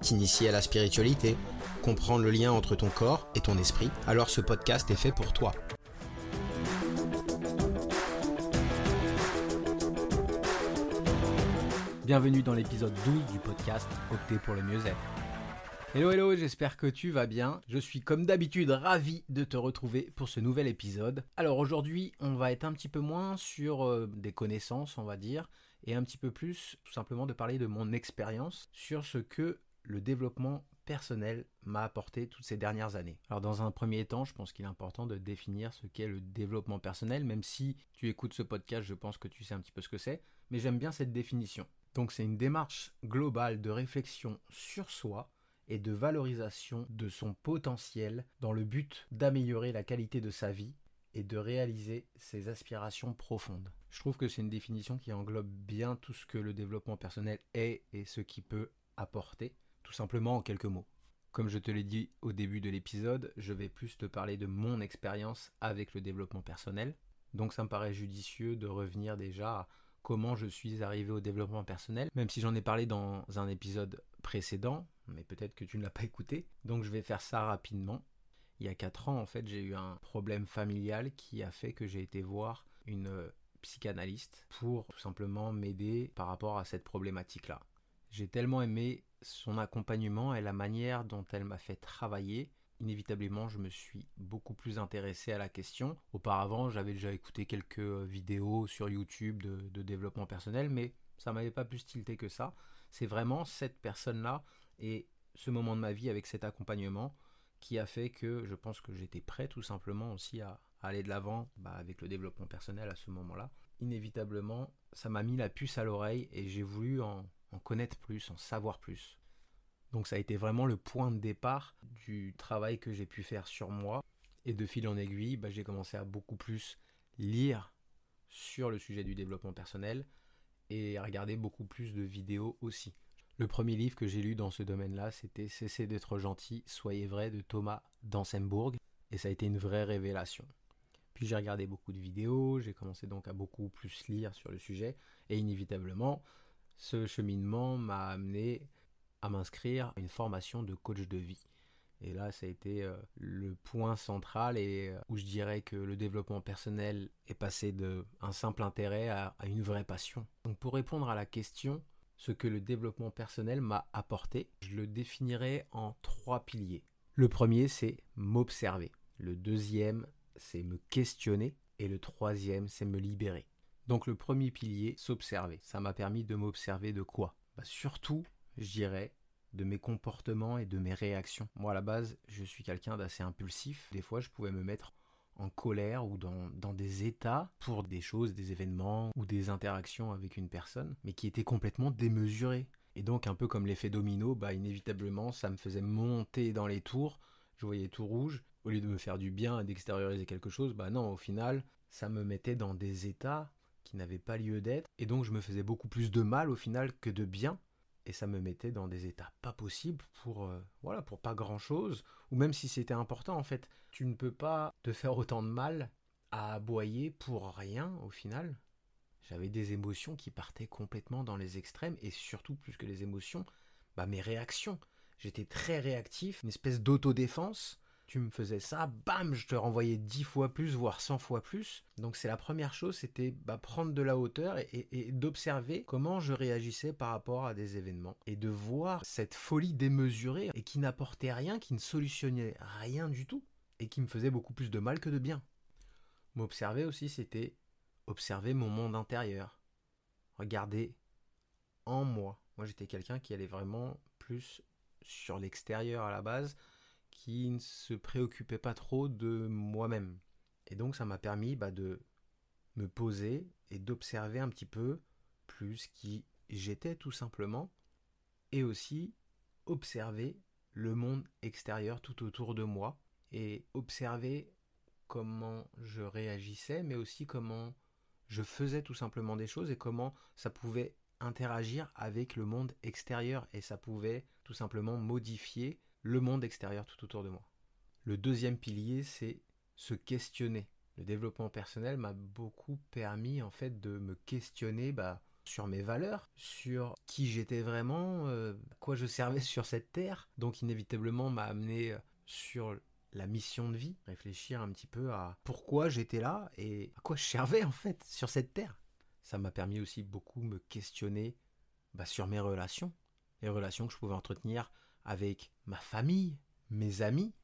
t'initier à la spiritualité, comprendre le lien entre ton corps et ton esprit, alors ce podcast est fait pour toi. Bienvenue dans l'épisode 12 du podcast Opter pour le mieux-être. Hello hello, j'espère que tu vas bien. Je suis comme d'habitude ravi de te retrouver pour ce nouvel épisode. Alors aujourd'hui, on va être un petit peu moins sur euh, des connaissances, on va dire, et un petit peu plus tout simplement de parler de mon expérience sur ce que le développement personnel m'a apporté toutes ces dernières années. Alors dans un premier temps, je pense qu'il est important de définir ce qu'est le développement personnel, même si tu écoutes ce podcast, je pense que tu sais un petit peu ce que c'est, mais j'aime bien cette définition. Donc c'est une démarche globale de réflexion sur soi et de valorisation de son potentiel dans le but d'améliorer la qualité de sa vie et de réaliser ses aspirations profondes. Je trouve que c'est une définition qui englobe bien tout ce que le développement personnel est et ce qui peut apporter tout simplement en quelques mots. Comme je te l'ai dit au début de l'épisode, je vais plus te parler de mon expérience avec le développement personnel. Donc ça me paraît judicieux de revenir déjà à comment je suis arrivé au développement personnel, même si j'en ai parlé dans un épisode précédent, mais peut-être que tu ne l'as pas écouté. Donc je vais faire ça rapidement. Il y a 4 ans, en fait, j'ai eu un problème familial qui a fait que j'ai été voir une psychanalyste pour tout simplement m'aider par rapport à cette problématique-là. J'ai tellement aimé son accompagnement et la manière dont elle m'a fait travailler, inévitablement, je me suis beaucoup plus intéressé à la question. Auparavant, j'avais déjà écouté quelques vidéos sur YouTube de, développement personnel, mais ça m'avait pas plus tilté que ça. C'est vraiment cette personne-là et ce moment de ma vie avec cet accompagnement qui a fait que je pense que j'étais prêt tout simplement aussi à, aller de l'avant bah, avec le développement personnel à ce moment-là. Inévitablement, ça m'a mis la puce à l'oreille et j'ai voulu en, en connaître plus, en savoir plus. Donc ça a été vraiment le point de départ du travail que j'ai pu faire sur moi. Et de fil en aiguille, bah, j'ai commencé à beaucoup plus lire sur le sujet du développement personnel et à regarder beaucoup plus de vidéos aussi. Le premier livre que j'ai lu dans ce domaine-là, c'était Cessez d'être gentil, soyez vrai de Thomas Dansenbourg. Et ça a été une vraie révélation. Puis j'ai regardé beaucoup de vidéos, j'ai commencé donc à beaucoup plus lire sur le sujet. Et inévitablement, ce cheminement m'a amené à m'inscrire à une formation de coach de vie. Et là, ça a été euh, le point central et euh, où je dirais que le développement personnel est passé d'un simple intérêt à, à, une vraie passion. Donc pour répondre à la question, ce que le développement personnel m'a apporté, je le définirais en trois piliers. Le premier, c'est m'observer. Le deuxième, c'est me questionner. Et le troisième, c'est me libérer. Donc le premier pilier, s'observer. Ça m'a permis de m'observer de quoi? Bah, Surtout, je dirais, de mes comportements et de mes réactions. Moi à la base, je suis quelqu'un d'assez impulsif. Des fois, je pouvais me mettre en colère ou dans, des états pour des choses, des événements ou des interactions avec une personne, mais qui étaient complètement démesurées. Et donc un peu comme l'effet domino, bah inévitablement ça me faisait monter dans les tours, je voyais tout rouge, au lieu de me faire du bien et d'extérioriser quelque chose, bah non, au final, ça me mettait dans des états qui n'avait pas lieu d'être, et donc je me faisais beaucoup plus de mal au final que de bien, et ça me mettait dans des états pas possibles pour euh, voilà pour pas grand chose, ou même si c'était important en fait, tu ne peux pas te faire autant de mal à aboyer pour rien au final. J'avais des émotions qui partaient complètement dans les extrêmes, et surtout plus que les émotions, bah mes réactions. J'étais très réactif, une espèce d'autodéfense me faisais ça, bam, je te renvoyais dix fois plus, voire 100 fois plus. Donc c'est la première chose, c'était bah, prendre de la hauteur et, d'observer comment je réagissais par rapport à des événements. Et de voir cette folie démesurée et qui n'apportait rien, qui ne solutionnait rien du tout, et qui me faisait beaucoup plus de mal que de bien. M'observer aussi, c'était observer mon monde intérieur. Regarder en moi. Moi j'étais quelqu'un qui allait vraiment plus sur l'extérieur à la base, qui ne se préoccupait pas trop de moi-même. Et donc ça m'a permis bah, de me poser et d'observer un petit peu plus qui j'étais tout simplement, et aussi observer le monde extérieur tout autour de moi et observer comment je réagissais, mais aussi comment je faisais tout simplement des choses et comment ça pouvait interagir avec le monde extérieur et ça pouvait tout simplement modifier le monde extérieur tout autour de moi. Le deuxième pilier, c'est se questionner. Le développement personnel m'a beaucoup permis en fait de me questionner bah, sur mes valeurs, sur qui j'étais vraiment, euh, à quoi je servais sur cette terre. Donc inévitablement m'a amené euh, sur la mission de vie, réfléchir un petit peu à pourquoi j'étais là et à quoi je servais en fait sur cette terre. Ça m'a permis aussi beaucoup me questionner bah, sur mes relations, les relations que je pouvais entretenir avec ma famille, mes amis,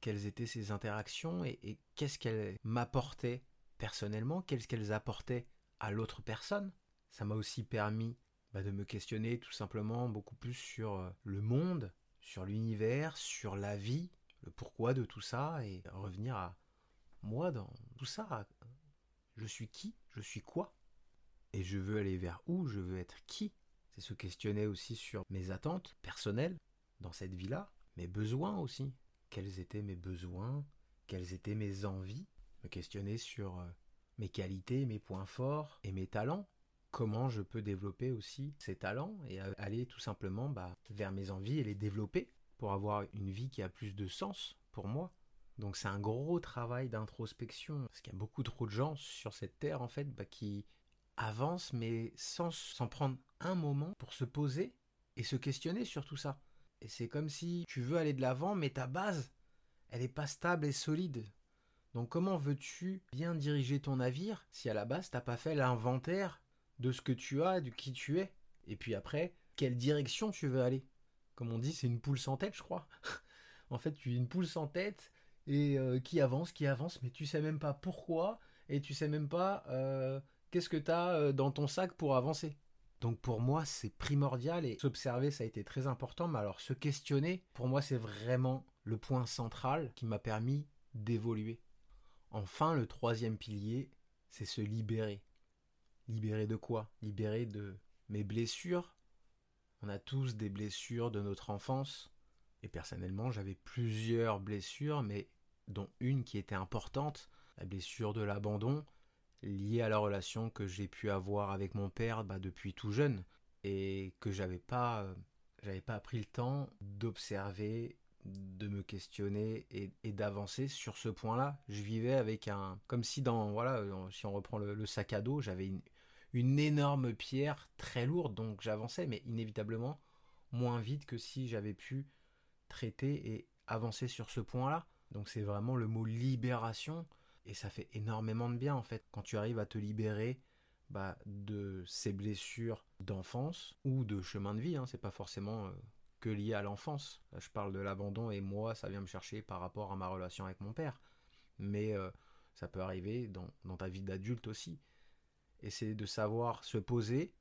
quelles étaient ces interactions et, qu'est-ce qu'elles m'apportaient personnellement, qu'est-ce qu'elles apportaient à l'autre personne. Ça m'a aussi permis bah, de me questionner tout simplement beaucoup plus sur euh, le monde, sur l'univers, sur la vie, le pourquoi de tout ça et revenir à moi dans tout ça. Je suis qui? Je suis quoi? Et je veux aller vers où? Je veux être qui? C'est se questionner aussi sur mes attentes personnelles dans cette vie-là, mes besoins aussi. Quels étaient mes besoins? Quelles étaient mes envies? Me questionner sur euh, mes qualités, mes points forts et mes talents. Comment je peux développer aussi ces talents et aller tout simplement bah, vers mes envies et les développer pour avoir une vie qui a plus de sens pour moi. Donc c'est un gros travail d'introspection, parce qu'il y a beaucoup trop de gens sur cette terre en fait bah, qui avancent mais sans, sans prendre un moment pour se poser et se questionner sur tout ça. Et c'est comme si tu veux aller de l'avant mais ta base, elle n'est pas stable et solide. Donc comment veux-tu bien diriger ton navire si à la base t'as pas fait l'inventaire de ce que tu as, de qui tu es? Et puis après, quelle direction tu veux aller? Comme on dit, c'est une poule sans tête, je crois. en fait, tu es une poule sans tête et euh, qui avance, qui avance, mais tu sais même pas pourquoi et tu sais même pas euh, qu'est-ce que tu as euh, dans ton sac pour avancer. Donc pour moi, c'est primordial et s'observer, ça a été très important. Mais alors se questionner, pour moi, c'est vraiment le point central qui m'a permis d'évoluer. Enfin, le troisième pilier, c'est se libérer. Libérer de quoi? Libérer de mes blessures, on a tous des blessures de notre enfance. Et personnellement, j'avais plusieurs blessures, mais dont une qui était importante, la blessure de l'abandon, liée à la relation que j'ai pu avoir avec mon père bah, depuis tout jeune, et que j'avais pas, euh, j'avais pas pris le temps d'observer, de me questionner et, d'avancer sur ce point-là. Je vivais avec un, comme si dans, voilà, si on reprend le sac à dos, j'avais une, une énorme pierre très lourde, donc j'avançais, mais inévitablement moins vite que si j'avais pu traiter et avancer sur ce point-là. Donc c'est vraiment le mot libération, et ça fait énormément de bien en fait, quand tu arrives à te libérer bah, de ces blessures d'enfance ou de chemin de vie, hein, c'est pas forcément euh, que lié à l'enfance. Je parle de l'abandon et moi, ça vient me chercher par rapport à ma relation avec mon père. Mais euh, ça peut arriver dans ta vie d'adulte aussi et c'est de savoir se poser,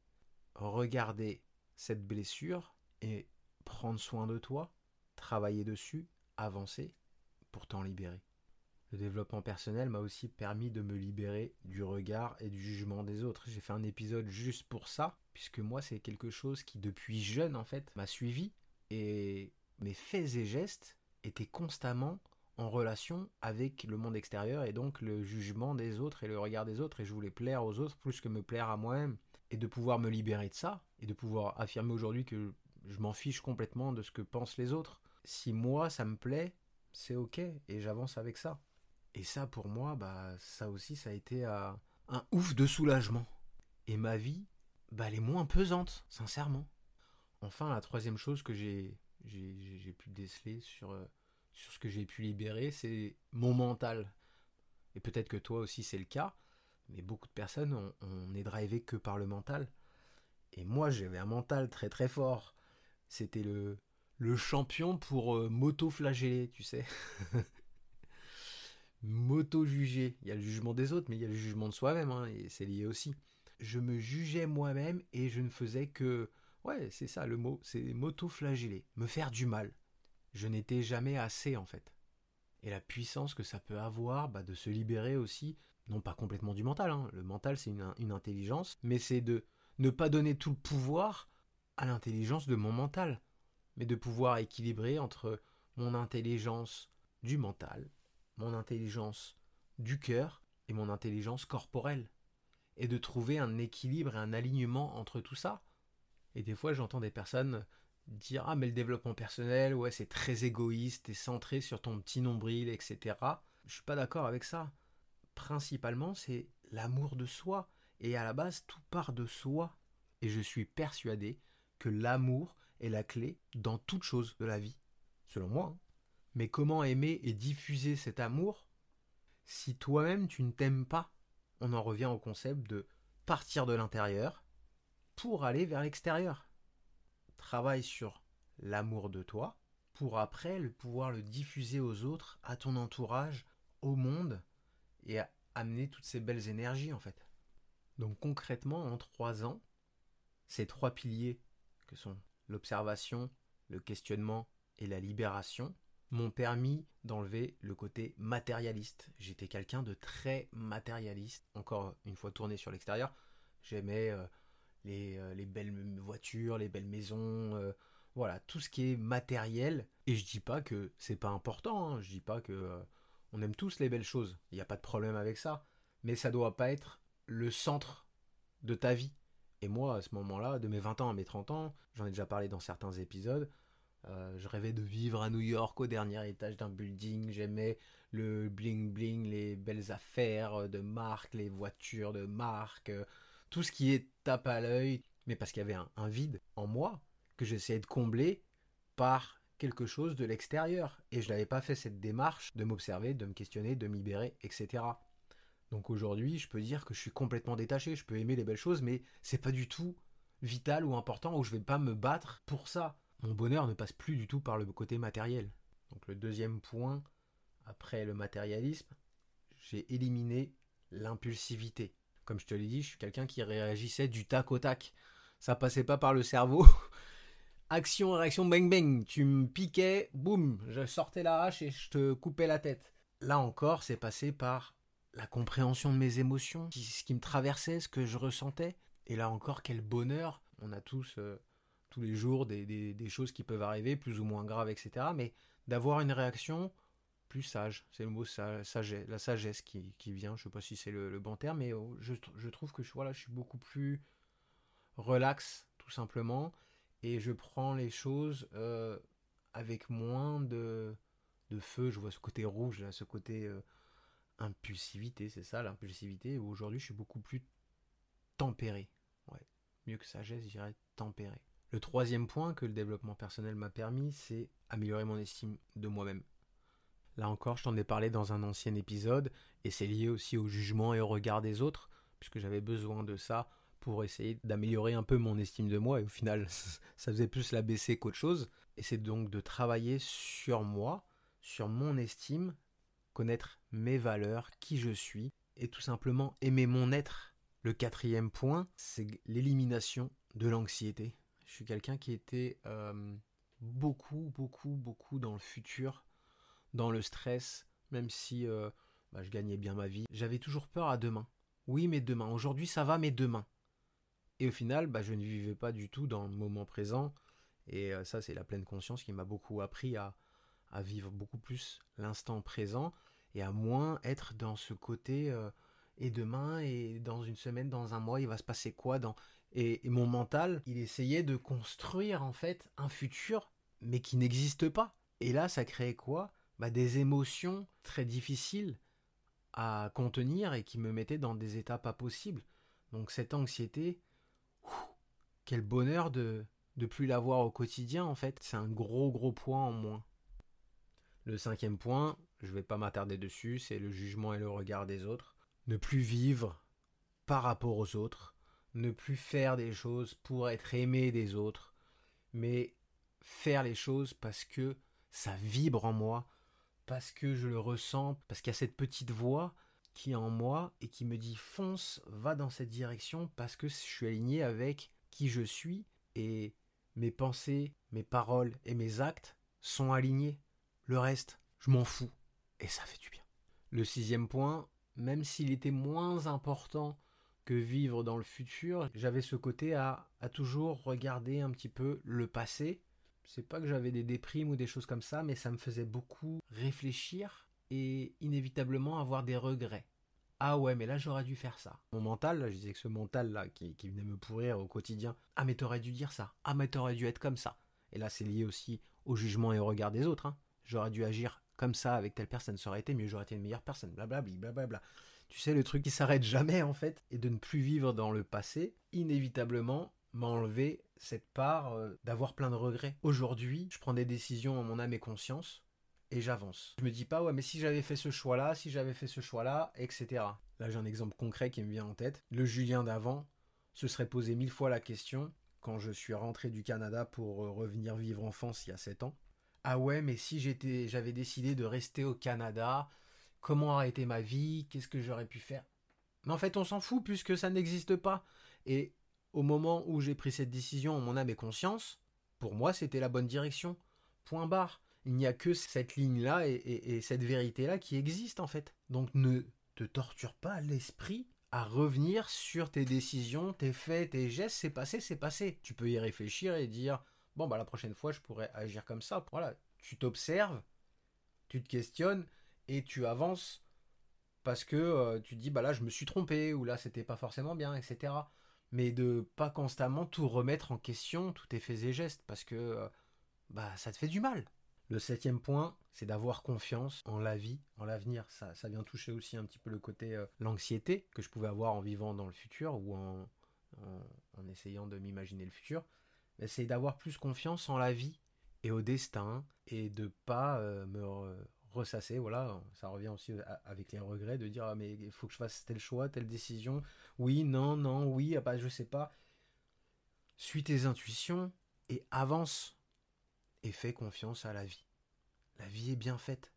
regarder cette blessure et prendre soin de toi, travailler dessus, avancer pour t'en libérer. Le développement personnel m'a aussi permis de me libérer du regard et du jugement des autres. J'ai fait un épisode juste pour ça, puisque moi c'est quelque chose qui depuis jeune en fait m'a suivi et mes faits et gestes étaient constamment en relation avec le monde extérieur et donc le jugement des autres et le regard des autres et je voulais plaire aux autres plus que me plaire à moi-même et de pouvoir me libérer de ça et de pouvoir affirmer aujourd'hui que je m'en fiche complètement de ce que pensent les autres. Si moi ça me plaît, c'est ok et j'avance avec ça. Et ça pour moi, bah ça aussi ça a été un ouf de soulagement. Et ma vie, bah elle est moins pesante, sincèrement. Enfin la troisième chose que j'ai pu déceler sur euh, sur ce que j'ai pu libérer, c'est mon mental. Et peut-être que toi aussi c'est le cas, mais beaucoup de personnes, on, est drivé que par le mental. Et moi j'avais un mental très très fort. C'était le, le champion pour euh, m'auto-flageller, tu sais. M'auto-juger. Il y a le jugement des autres, mais il y a le jugement de soi-même, hein, et c'est lié aussi. Je me jugeais moi-même et je ne faisais que... Ouais, c'est ça le mot, c'est m'auto-flageller, me faire du mal je n'étais jamais assez en fait. Et la puissance que ça peut avoir bah, de se libérer aussi, non pas complètement du mental, hein. le mental c'est une, intelligence, mais c'est de ne pas donner tout le pouvoir à l'intelligence de mon mental, mais de pouvoir équilibrer entre mon intelligence du mental, mon intelligence du cœur et mon intelligence corporelle. Et de trouver un équilibre et un alignement entre tout ça. Et des fois, j'entends des personnes dire Ah, mais le développement personnel, ouais, c'est très égoïste et centré sur ton petit nombril, etc. Je suis pas d'accord avec ça. Principalement, c'est l'amour de soi. Et à la base, tout part de soi. Et je suis persuadé que l'amour est la clé dans toute chose de la vie. Selon moi. Hein. Mais comment aimer et diffuser cet amour? Si toi-même tu ne t'aimes pas On en revient au concept de partir de l'intérieur pour aller vers l'extérieur. Travaille sur l'amour de toi pour après le pouvoir le diffuser aux autres, à ton entourage, au monde et amener toutes ces belles énergies en fait. Donc concrètement, en trois ans, ces trois piliers que sont l'observation, le questionnement et la libération m'ont permis d'enlever le côté matérialiste. J'étais quelqu'un de très matérialiste. Encore une fois tourné sur l'extérieur, j'aimais euh, euh, les, belles voitures, les belles maisons, euh, voilà, tout ce qui est matériel. Et je dis pas que c'est pas important, hein. je dis pas que on aime tous les belles choses, il n'y a pas de problème avec ça, mais ça doit pas être le centre de ta vie. Et moi, à ce moment-là, de mes 20 ans à mes 30 ans, j'en ai déjà parlé dans certains épisodes, euh, je rêvais de vivre à New York au dernier étage d'un building, j'aimais le bling bling, les belles affaires de marque, les voitures de marque, euh, tout ce qui est tape à l'œil, mais parce qu'il y avait un vide en moi que j'essayais de combler par quelque chose de l'extérieur. Et je n'avais pas fait cette démarche de m'observer, de me questionner, de me libérer, etc. Donc aujourd'hui, je peux dire que je suis complètement détaché. Je peux aimer les belles choses, mais c'est pas du tout vital ou important ou je vais pas me battre pour ça. Mon bonheur ne passe plus du tout par le côté matériel. Donc le deuxième point, après le matérialisme, j'ai éliminé l'impulsivité. Comme je te l'ai dit, je suis quelqu'un qui réagissait du tac au tac. Ça passait pas par le cerveau, action, réaction, bang bang. Tu me piquais, boum, je sortais la hache et je te coupais la tête. Là encore, c'est passé par la compréhension de mes émotions, ce qui me traversait, ce que je ressentais. Et là encore, quel bonheur. On a tous, euh, tous les jours, des, choses qui peuvent arriver, plus ou moins graves, etc. Mais d'avoir une réaction plus sage, c'est le mot sagesse, la sagesse qui, vient, je ne sais pas si c'est le, bon terme, mais oh, je, je trouve que je, je suis beaucoup plus relax, tout simplement et je prends les choses euh, avec moins de, de, feu. Je vois ce côté rouge, ce côté euh, impulsivité, c'est ça l'impulsivité. Aujourd'hui, je suis beaucoup plus tempéré. Ouais, mieux que sagesse, je dirais tempéré. Le troisième point que le développement personnel m'a permis, c'est améliorer mon estime de moi-même. Là encore, je t'en ai parlé dans un ancien épisode, et c'est lié aussi au jugement et au regard des autres, puisque j'avais besoin de ça pour essayer d'améliorer un peu mon estime de moi et au final ça faisait plus la baisser qu'autre chose et c'est donc de travailler sur moi, sur mon estime, connaître mes valeurs, qui je suis et tout simplement aimer mon être. Le quatrième point, c'est l'élimination de l'anxiété. Je suis quelqu'un qui était euh, beaucoup, beaucoup, beaucoup dans le futur, dans le stress, même si euh, bah, je gagnais bien ma vie. J'avais toujours peur à demain. Oui, mais demain. Aujourd'hui, ça va, mais demain. Et au final, bah, je ne vivais pas du tout dans le moment présent. Et euh, ça, c'est la pleine conscience qui m'a beaucoup appris à, vivre beaucoup plus l'instant présent et à moins être dans ce côté et demain et dans une semaine, dans un mois, il va se passer quoi dans et, mon mental, il essayait de construire en fait un futur mais qui n'existe pas. Et là, ça créait quoi? Bah, Des émotions très difficiles à contenir et qui me mettaient dans des états pas possibles. Donc cette anxiété, quel bonheur de ne plus l'avoir au quotidien en fait. C'est un gros gros point en moins. Le cinquième point, je vais pas m'attarder dessus, c'est le jugement et le regard des autres. Ne plus vivre par rapport aux autres, ne plus faire des choses pour être aimé des autres, mais faire les choses parce que ça vibre en moi, parce que je le ressens, parce qu'il y a cette petite voix qui est en moi et qui me dit fonce, va dans cette direction parce que je suis aligné avec qui je suis et mes pensées, mes paroles et mes actes sont alignés. Le reste, je m'en fous et ça fait du bien. Le sixième point, même s'il était moins important vivre dans le futur, j'avais ce côté à, toujours regarder un petit peu le passé c'est pas que j'avais des déprimes ou des choses comme ça, mais ça me faisait beaucoup réfléchir et inévitablement avoir des regrets. Ah ouais, mais là j'aurais dû faire ça. Mon mental, là, je disais que ce mental là qui, venait me pourrir au quotidien, ah mais t'aurais dû dire ça, ah mais t'aurais dû être comme ça. Et là c'est lié aussi au jugement et au regard des autres. Hein. J'aurais dû agir comme ça avec telle personne, ça aurait été mieux, j'aurais été une meilleure personne, blablabla, blablabla. Tu sais, le truc qui s'arrête jamais en fait, et de ne plus vivre dans le passé, inévitablement m'a enlevé cette part euh, d'avoir plein de regrets. Aujourd'hui, je prends des décisions en mon âme et conscience, et j'avance. Je me dis pas, ouais, mais si j'avais fait ce choix-là, si j'avais fait ce choix-là, etc. Là, j'ai un exemple concret qui me vient en tête. Le Julien d'avant se serait posé mille fois la question quand je suis rentré du Canada pour euh, revenir vivre en France il y a 7 ans. Ah ouais, mais si j'étais, j'avais décidé de rester au Canada, comment aurait été ma vie, qu'est-ce que j'aurais pu faire. Mais en fait, on s'en fout puisque ça n'existe pas. Et au moment où j'ai pris cette décision mon âme et conscience, pour moi, c'était la bonne direction. Point barre. Il n'y a que cette ligne-là et, cette vérité-là qui existe en fait. Donc ne te torture pas l'esprit à revenir sur tes décisions, tes faits, tes gestes. C'est passé, c'est passé. Tu peux y réfléchir et dire bon bah la prochaine fois je pourrais agir comme ça. Voilà, tu t'observes, tu te questionnes et tu avances parce que euh, tu dis bah là je me suis trompé ou là c'était pas forcément bien etc mais de pas constamment tout remettre en question tous tes faits et gestes parce que euh, bah ça te fait du mal. Le septième point c'est d'avoir confiance en la vie en l'avenir. Ça, ça vient toucher aussi un petit peu le côté euh, l'anxiété que je pouvais avoir en vivant dans le futur ou en, en, essayant de m'imaginer le futur. C'est d'avoir plus confiance en la vie et au destin et de pas me ressasser, voilà, ça revient aussi avec les regrets de dire ah, mais il faut que je fasse tel choix, telle décision, oui, non, non, oui, ah, bah, je sais pas. Suis tes intuitions et avance et fais confiance à la vie. La vie est bien faite.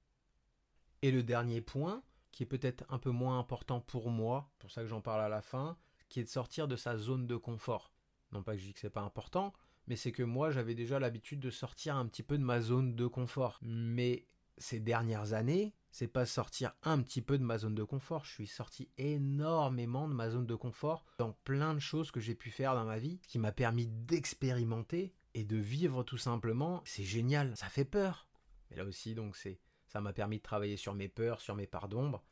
Et le dernier point, qui est peut-être un peu moins important pour moi, pour ça que j'en parle à la fin, qui est de sortir de sa zone de confort. Non pas que je dis que c'est pas important, mais c'est que moi j'avais déjà l'habitude de sortir un petit peu de ma zone de confort. Mais ces dernières années, c'est pas sortir un petit peu de ma zone de confort. Je suis sorti énormément de ma zone de confort dans plein de choses que j'ai pu faire dans ma vie, qui m'a permis d'expérimenter et de vivre tout simplement. C'est génial, ça fait peur. Mais là aussi, donc, c'est, ça m'a permis de travailler sur mes peurs, sur mes parts d'ombre,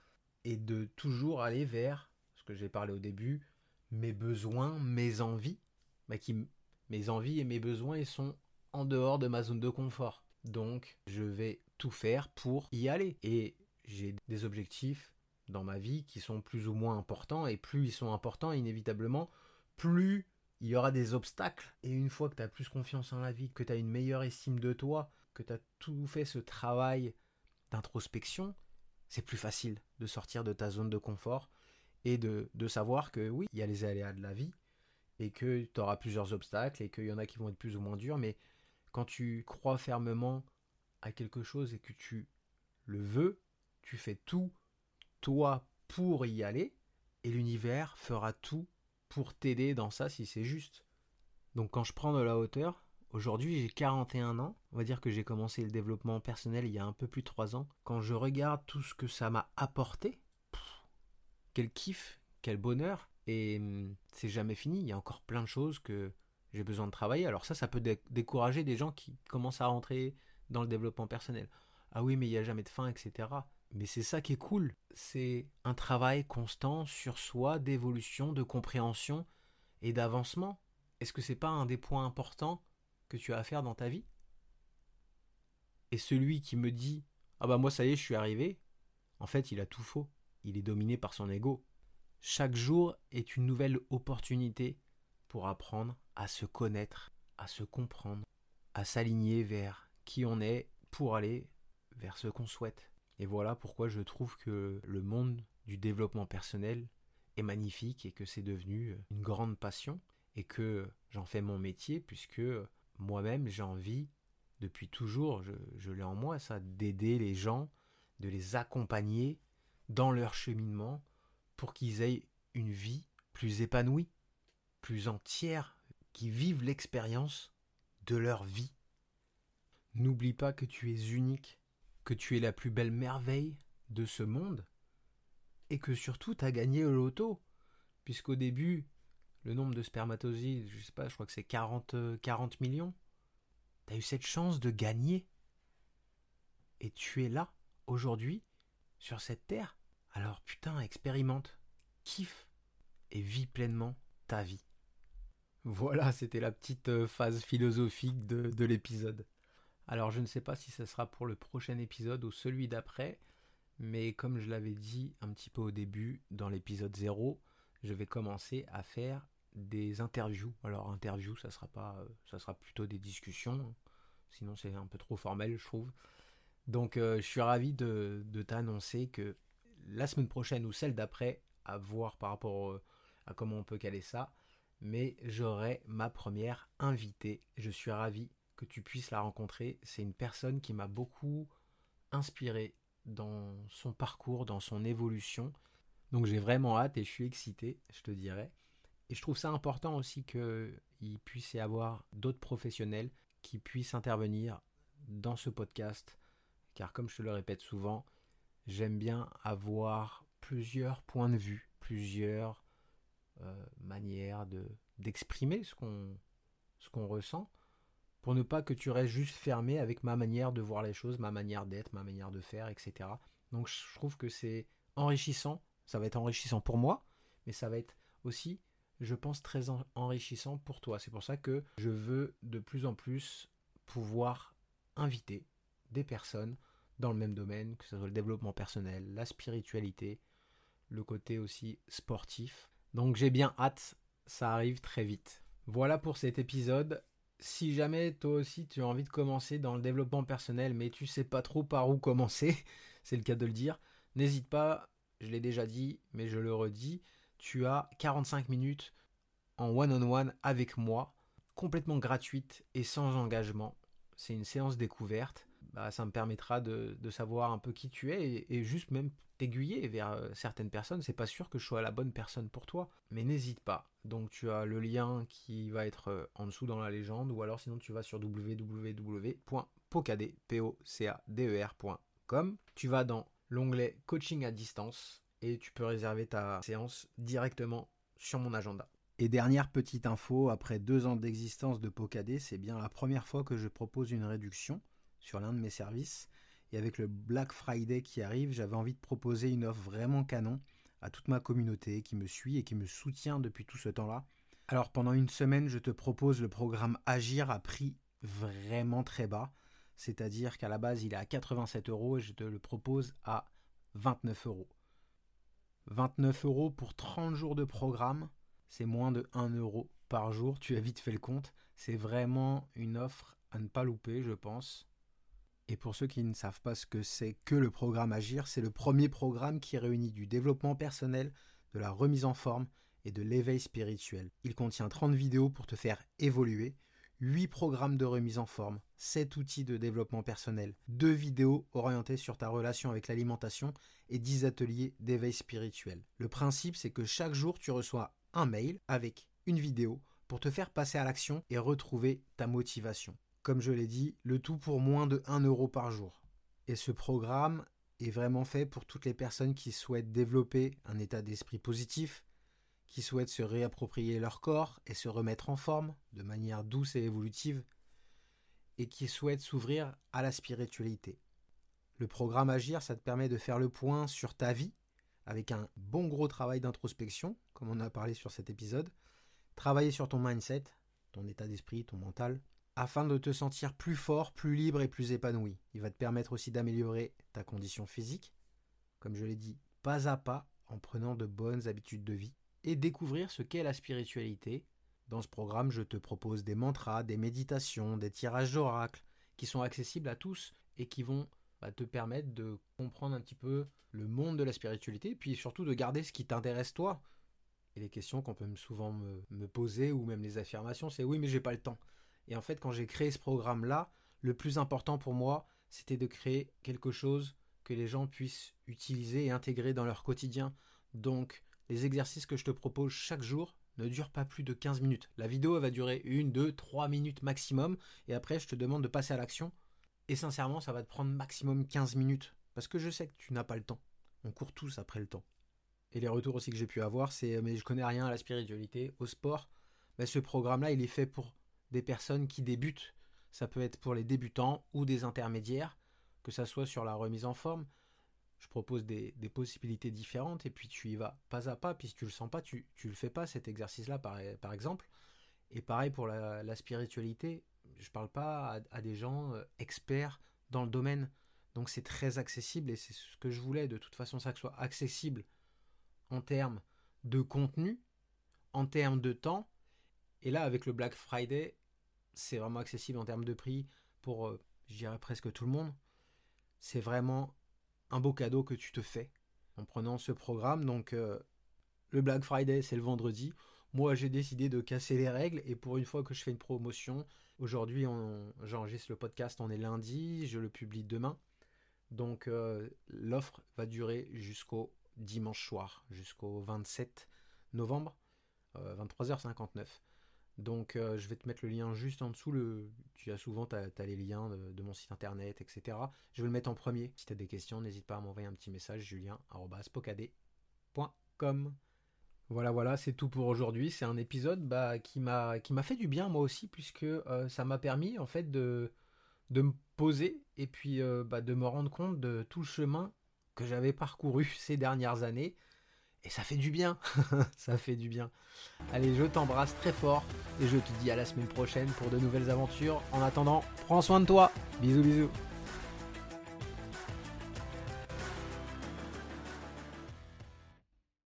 et de toujours aller vers ce que j'ai parlé au début, mes besoins, mes envies, bah, qui, mes envies et mes besoins, ils sont en dehors de ma zone de confort. Donc, je vais tout faire pour y aller. Et j'ai des objectifs dans ma vie qui sont plus ou moins importants, et plus ils sont importants, inévitablement, plus il y aura des obstacles. Et une fois que tu as plus confiance en la vie, que tu as une meilleure estime de toi, que tu as tout fait ce travail d'introspection, c'est plus facile de sortir de ta zone de confort et de, de savoir que oui, il y a les aléas de la vie et que tu auras plusieurs obstacles et qu'il y en a qui vont être plus ou moins durs, mais quand tu crois fermement à quelque chose et que tu le veux, tu fais tout, toi, pour y aller, et l'univers fera tout pour t'aider dans ça si c'est juste. Donc quand je prends de la hauteur, aujourd'hui j'ai 41 ans, on va dire que j'ai commencé le développement personnel il y a un peu plus de 3 ans, quand je regarde tout ce que ça m'a apporté, quel kiff, quel bonheur, et hum, c'est jamais fini, il y a encore plein de choses que j'ai besoin de travailler. Alors ça, ça peut décourager des gens qui commencent à rentrer dans le développement personnel. Ah oui, mais il n'y a jamais de fin, etc. Mais c'est ça qui est cool. C'est un travail constant sur soi, d'évolution, de compréhension et d'avancement. Est-ce que c'est pas un des points importants que tu as à faire dans ta vie? Et celui qui me dit Ah bah moi ça y est, je suis arrivé, en fait il a tout faux. Il est dominé par son ego. Chaque jour est une nouvelle opportunité pour apprendre à se connaître, à se comprendre, à s'aligner vers qui on est pour aller vers ce qu'on souhaite. Et voilà pourquoi je trouve que le monde du développement personnel est magnifique et que c'est devenu une grande passion et que j'en fais mon métier puisque moi-même j'ai envie depuis toujours, je, je l'ai en moi ça, d'aider les gens, de les accompagner dans leur cheminement pour qu'ils aient une vie plus épanouie, plus entière, qui vivent l'expérience de leur vie. N'oublie pas que tu es unique, que tu es la plus belle merveille de ce monde, et que surtout tu as gagné au loto, puisqu'au début, le nombre de spermatozoïdes, je sais pas, je crois que c'est 40, 40 millions. tu as eu cette chance de gagner. Et tu es là, aujourd'hui, sur cette terre. Alors putain, expérimente, kiffe et vis pleinement ta vie. Voilà, c'était la petite euh, phase philosophique de l'épisode. Alors je ne sais pas si ce sera pour le prochain épisode ou celui d'après, mais comme je l'avais dit un petit peu au début, dans l'épisode 0, je vais commencer à faire des interviews. Alors interview, ça sera pas, euh, ça sera plutôt des discussions. Sinon c'est un peu trop formel, je trouve. Donc euh, je suis ravi de, t'annoncer que la semaine prochaine ou celle d'après, à voir par rapport à comment on peut caler ça, mais j'aurai ma première invitée. Je suis ravi que tu puisses la rencontrer. C'est une personne qui m'a beaucoup inspiré dans son parcours, dans son évolution. Donc j'ai vraiment hâte et je suis excité, je te dirais. Et je trouve ça important aussi qu'il puisse y avoir d'autres professionnels qui puissent intervenir dans ce podcast. Car comme je te le répète souvent, j'aime bien avoir plusieurs points de vue, plusieurs euh, manières de, d'exprimer ce qu'on, ce qu'on ressent pour ne pas que tu restes juste fermé avec ma manière de voir les choses, ma manière d'être, ma manière de faire, etc. Donc je trouve que c'est enrichissant, ça va être enrichissant pour moi, mais ça va être aussi, je pense, très enrichissant pour toi. C'est pour ça que je veux de plus en plus pouvoir inviter des personnes dans le même domaine, que ce soit le développement personnel, la spiritualité, le côté aussi sportif. Donc j'ai bien hâte, ça arrive très vite. Voilà pour cet épisode si jamais toi aussi tu as envie de commencer dans le développement personnel, mais tu sais pas trop par où commencer, c'est le cas de le dire, n'hésite pas, je l'ai déjà dit, mais je le redis, tu as 45 minutes en one-on-one avec moi, complètement gratuite et sans engagement. C'est une séance découverte. Bah, ça me permettra de, savoir un peu qui tu es et, juste même t'aiguiller vers euh, certaines personnes. C'est pas sûr que je sois la bonne personne pour toi, mais n'hésite pas. Donc tu as le lien qui va être euh, en dessous dans la légende, ou alors sinon tu vas sur www.pocader.com. Tu vas dans l'onglet coaching à distance et tu peux réserver ta séance directement sur mon agenda. Et dernière petite info, après deux ans d'existence de Pocadé, c'est bien la première fois que je propose une réduction sur l'un de mes services. Et avec le Black Friday qui arrive, j'avais envie de proposer une offre vraiment canon à toute ma communauté qui me suit et qui me soutient depuis tout ce temps-là. Alors pendant une semaine, je te propose le programme Agir à prix vraiment très bas. C'est-à-dire qu'à la base, il est à 87 euros et je te le propose à 29 euros. 29 euros pour 30 jours de programme, c'est moins de 1 euro par jour. Tu as vite fait le compte. C'est vraiment une offre à ne pas louper, je pense. Et pour ceux qui ne savent pas ce que c'est que le programme Agir, c'est le premier programme qui réunit du développement personnel, de la remise en forme et de l'éveil spirituel. Il contient 30 vidéos pour te faire évoluer, 8 programmes de remise en forme, 7 outils de développement personnel, 2 vidéos orientées sur ta relation avec l'alimentation et 10 ateliers d'éveil spirituel. Le principe, c'est que chaque jour, tu reçois un mail avec une vidéo pour te faire passer à l'action et retrouver ta motivation comme je l'ai dit, le tout pour moins de 1 euro par jour. Et ce programme est vraiment fait pour toutes les personnes qui souhaitent développer un état d'esprit positif, qui souhaitent se réapproprier leur corps et se remettre en forme de manière douce et évolutive, et qui souhaitent s'ouvrir à la spiritualité. Le programme Agir, ça te permet de faire le point sur ta vie, avec un bon gros travail d'introspection, comme on a parlé sur cet épisode, travailler sur ton mindset, ton état d'esprit, ton mental, afin de te sentir plus fort, plus libre et plus épanoui. Il va te permettre aussi d'améliorer ta condition physique, comme je l'ai dit, pas à pas, en prenant de bonnes habitudes de vie, et découvrir ce qu'est la spiritualité. Dans ce programme, je te propose des mantras, des méditations, des tirages d'oracles, qui sont accessibles à tous et qui vont bah, te permettre de comprendre un petit peu le monde de la spiritualité, puis surtout de garder ce qui t'intéresse toi. Et les questions qu'on peut souvent me, me poser, ou même les affirmations, c'est oui mais j'ai pas le temps. Et en fait, quand j'ai créé ce programme-là, le plus important pour moi, c'était de créer quelque chose que les gens puissent utiliser et intégrer dans leur quotidien. Donc, les exercices que je te propose chaque jour ne durent pas plus de 15 minutes. La vidéo va durer 1, 2, 3 minutes maximum. Et après, je te demande de passer à l'action. Et sincèrement, ça va te prendre maximum 15 minutes. Parce que je sais que tu n'as pas le temps. On court tous après le temps. Et les retours aussi que j'ai pu avoir, c'est mais je connais rien à la spiritualité, au sport. Mais ce programme-là, il est fait pour des personnes qui débutent. Ça peut être pour les débutants ou des intermédiaires, que ça soit sur la remise en forme. Je propose des, possibilités différentes et puis tu y vas pas à pas. Puis si tu le sens pas, tu, le fais pas cet exercice-là par, par exemple. Et pareil pour la, spiritualité, je parle pas à, des gens euh, experts dans le domaine. Donc c'est très accessible et c'est ce que je voulais de toute façon, ça que soit accessible en termes de contenu, en termes de temps. Et là, avec le Black Friday, c'est vraiment accessible en termes de prix pour, euh, je dirais presque tout le monde. C'est vraiment un beau cadeau que tu te fais en prenant ce programme. Donc, euh, le Black Friday, c'est le vendredi. Moi, j'ai décidé de casser les règles et pour une fois que je fais une promotion, aujourd'hui, j'enregistre le podcast, on est lundi, je le publie demain. Donc, euh, l'offre va durer jusqu'au dimanche soir, jusqu'au 27 novembre, 23h59. Donc euh, je vais te mettre le lien juste en dessous. Tu as souvent les liens de, mon site internet, etc. Je vais le mettre en premier. Si tu as des questions, n'hésite pas à m'envoyer un petit message julien.pocadé.com. Voilà, voilà, c'est tout pour aujourd'hui. C'est un épisode bah, qui m'a fait du bien moi aussi, puisque euh, ça m'a permis en fait de, de me poser et puis euh, bah, de me rendre compte de tout le chemin que j'avais parcouru ces dernières années et ça fait du bien. ça fait du bien. Allez, je t'embrasse très fort et je te dis à la semaine prochaine pour de nouvelles aventures. En attendant, prends soin de toi. Bisous bisous.